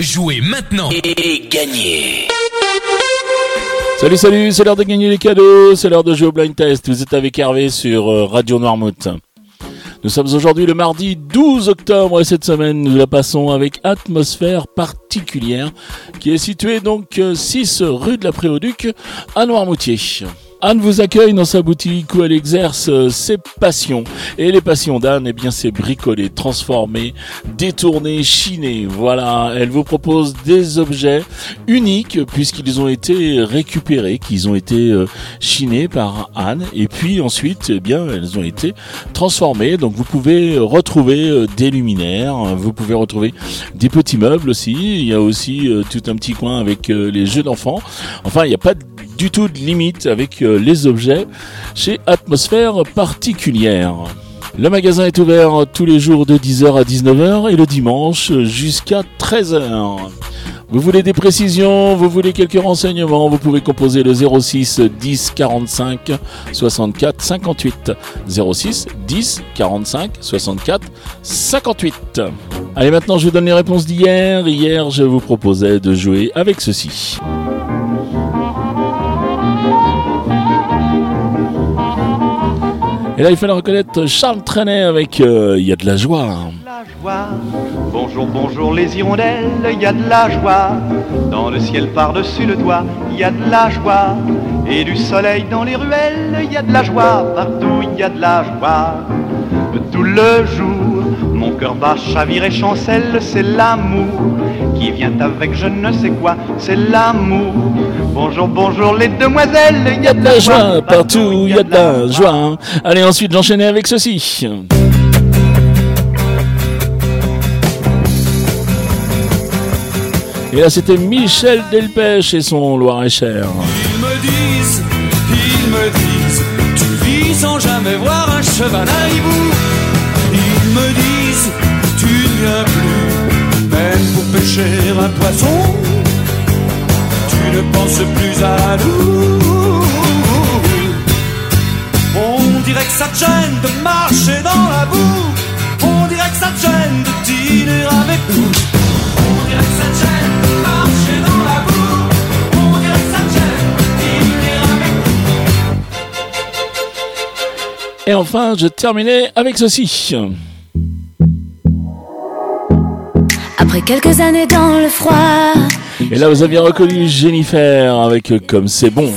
Jouez maintenant et gagnez Salut, salut, c'est l'heure de gagner les cadeaux, c'est l'heure de jouer au blind test. Vous êtes avec Hervé sur euh, Radio Noirmouth. Nous sommes aujourd'hui le mardi 12 octobre et cette semaine nous la passons avec Atmosphère particulière qui est située donc 6 euh, rue de la Préauduc à Noirmoutier. Anne vous accueille dans sa boutique où elle exerce euh, ses passions. Et les passions d'Anne, eh bien, c'est bricoler, transformer, détourner, chiner. Voilà, elle vous propose des objets uniques puisqu'ils ont été récupérés, qu'ils ont été euh, chinés par Anne. Et puis ensuite, eh bien, elles ont été transformées. Donc vous pouvez retrouver euh, des luminaires, vous pouvez retrouver des petits meubles aussi. Il y a aussi tout un petit coin avec les jeux d'enfants. Enfin, il n'y a pas du tout de limite avec les objets chez Atmosphère particulière. Le magasin est ouvert tous les jours de 10h à 19h et le dimanche jusqu'à 13h. Vous voulez des précisions, vous voulez quelques renseignements, vous pouvez composer le 06 10 45 64 58. 06 10 45 64 58. Allez maintenant je vous donne les réponses d'hier. Hier je vous proposais de jouer avec ceci. Et là, il fallait reconnaître Charles Trenet avec euh, Il y a de la joie. La joie. Bonjour, bonjour les hirondelles, il y a de la joie. Dans le ciel par-dessus le toit, il y a de la joie. Et du soleil dans les ruelles, il y a de la joie. Partout, il y a de la joie. Tout le jour, mon cœur bat, chavire et chancelle, c'est l'amour qui vient avec je ne sais quoi, c'est l'amour. Bonjour, bonjour les demoiselles, il y a de la joie partout, il y a de la joie. Allez, ensuite j'enchaînais avec ceci. Et là c'était Michel Delpech et son Loir-et-Cher. Ils me disent, ils me disent, tu vis sans jamais voir un cheval à hibou. Ils me disent, tu ne viens plus, même pour pêcher un poisson ne pense plus à nous. On dirait que ça te gêne de marcher dans la boue. On dirait que ça te gêne de Et enfin, je terminais avec ceci. Après quelques années dans le froid. Et là, vous aviez reconnu Jennifer avec Comme c'est bon.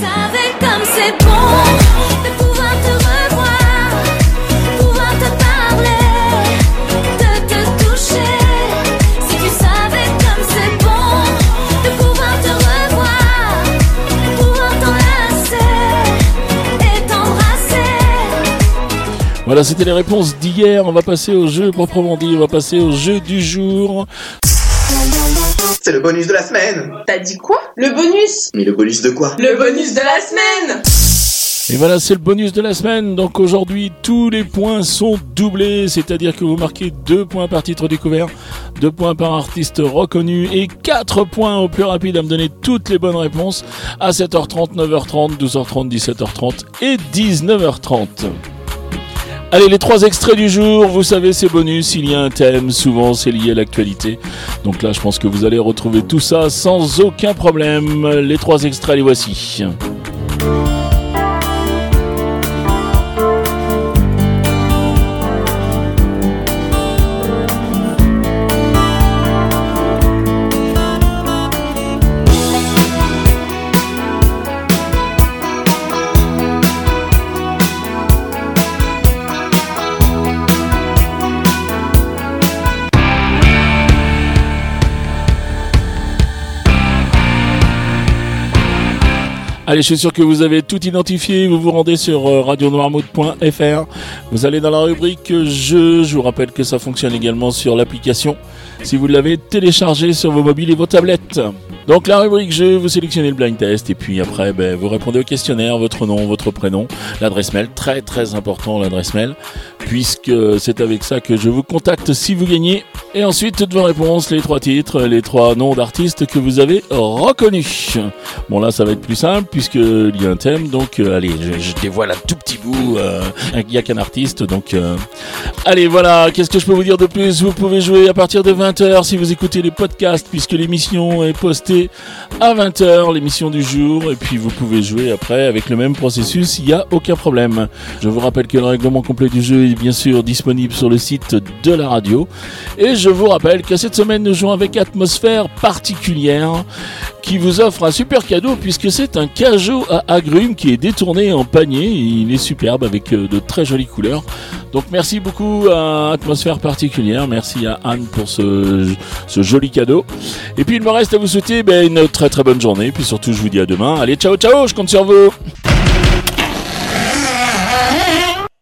comme c'est bon Voilà, c'était les réponses d'hier. On va passer au jeu proprement dit. On va passer au jeu du jour. C'est le bonus de la semaine T'as dit quoi? Le bonus Mais le bonus de quoi? Le bonus de la semaine et voilà, c'est le bonus de la semaine. Donc aujourd'hui, tous les points sont doublés, c'est-à-dire que vous marquez 2 points par titre découvert, 2 points par artiste reconnu et 4 points au plus rapide à me donner toutes les bonnes réponses à 7h30, 9h30, 12h30, 17h30 et 19h30. Allez, les trois extraits du jour, vous savez, c'est bonus, il y a un thème, souvent c'est lié à l'actualité. Donc là, je pense que vous allez retrouver tout ça sans aucun problème. Les trois extraits, les voici. Allez, je suis sûr que vous avez tout identifié. Vous vous rendez sur euh. Vous allez dans la rubrique jeux. Je vous rappelle que ça fonctionne également sur l'application si vous l'avez téléchargé sur vos mobiles et vos tablettes. Donc la rubrique jeu, vous sélectionnez le blind test et puis après ben, vous répondez au questionnaire, votre nom, votre prénom, l'adresse mail, très très important l'adresse mail, puisque c'est avec ça que je vous contacte si vous gagnez. Et ensuite toutes vos réponses, les trois titres, les trois noms d'artistes que vous avez reconnus. Bon là ça va être plus simple puisqu'il y a un thème, donc euh, allez je, je dévoile un tout petit bout, euh, il n'y a qu'un artiste, donc euh, allez voilà, qu'est-ce que je peux vous dire de plus? Vous pouvez jouer à partir de 20h si vous écoutez les podcasts puisque l'émission est postée à 20h, l'émission du jour, et puis vous pouvez jouer après avec le même processus, il n'y a aucun problème. Je vous rappelle que le règlement complet du jeu est bien sûr disponible sur le site de la radio, et je vous rappelle que cette semaine nous jouons avec atmosphère particulière qui vous offre un super cadeau puisque c'est un à agrumes qui est détourné en panier. Il est superbe avec euh, de très jolies couleurs. Donc merci beaucoup à Atmosphère particulière. Merci à Anne pour ce, ce joli cadeau. Et puis il me reste à vous souhaiter ben, une très très bonne journée. Puis surtout je vous dis à demain. Allez ciao ciao, je compte sur vous.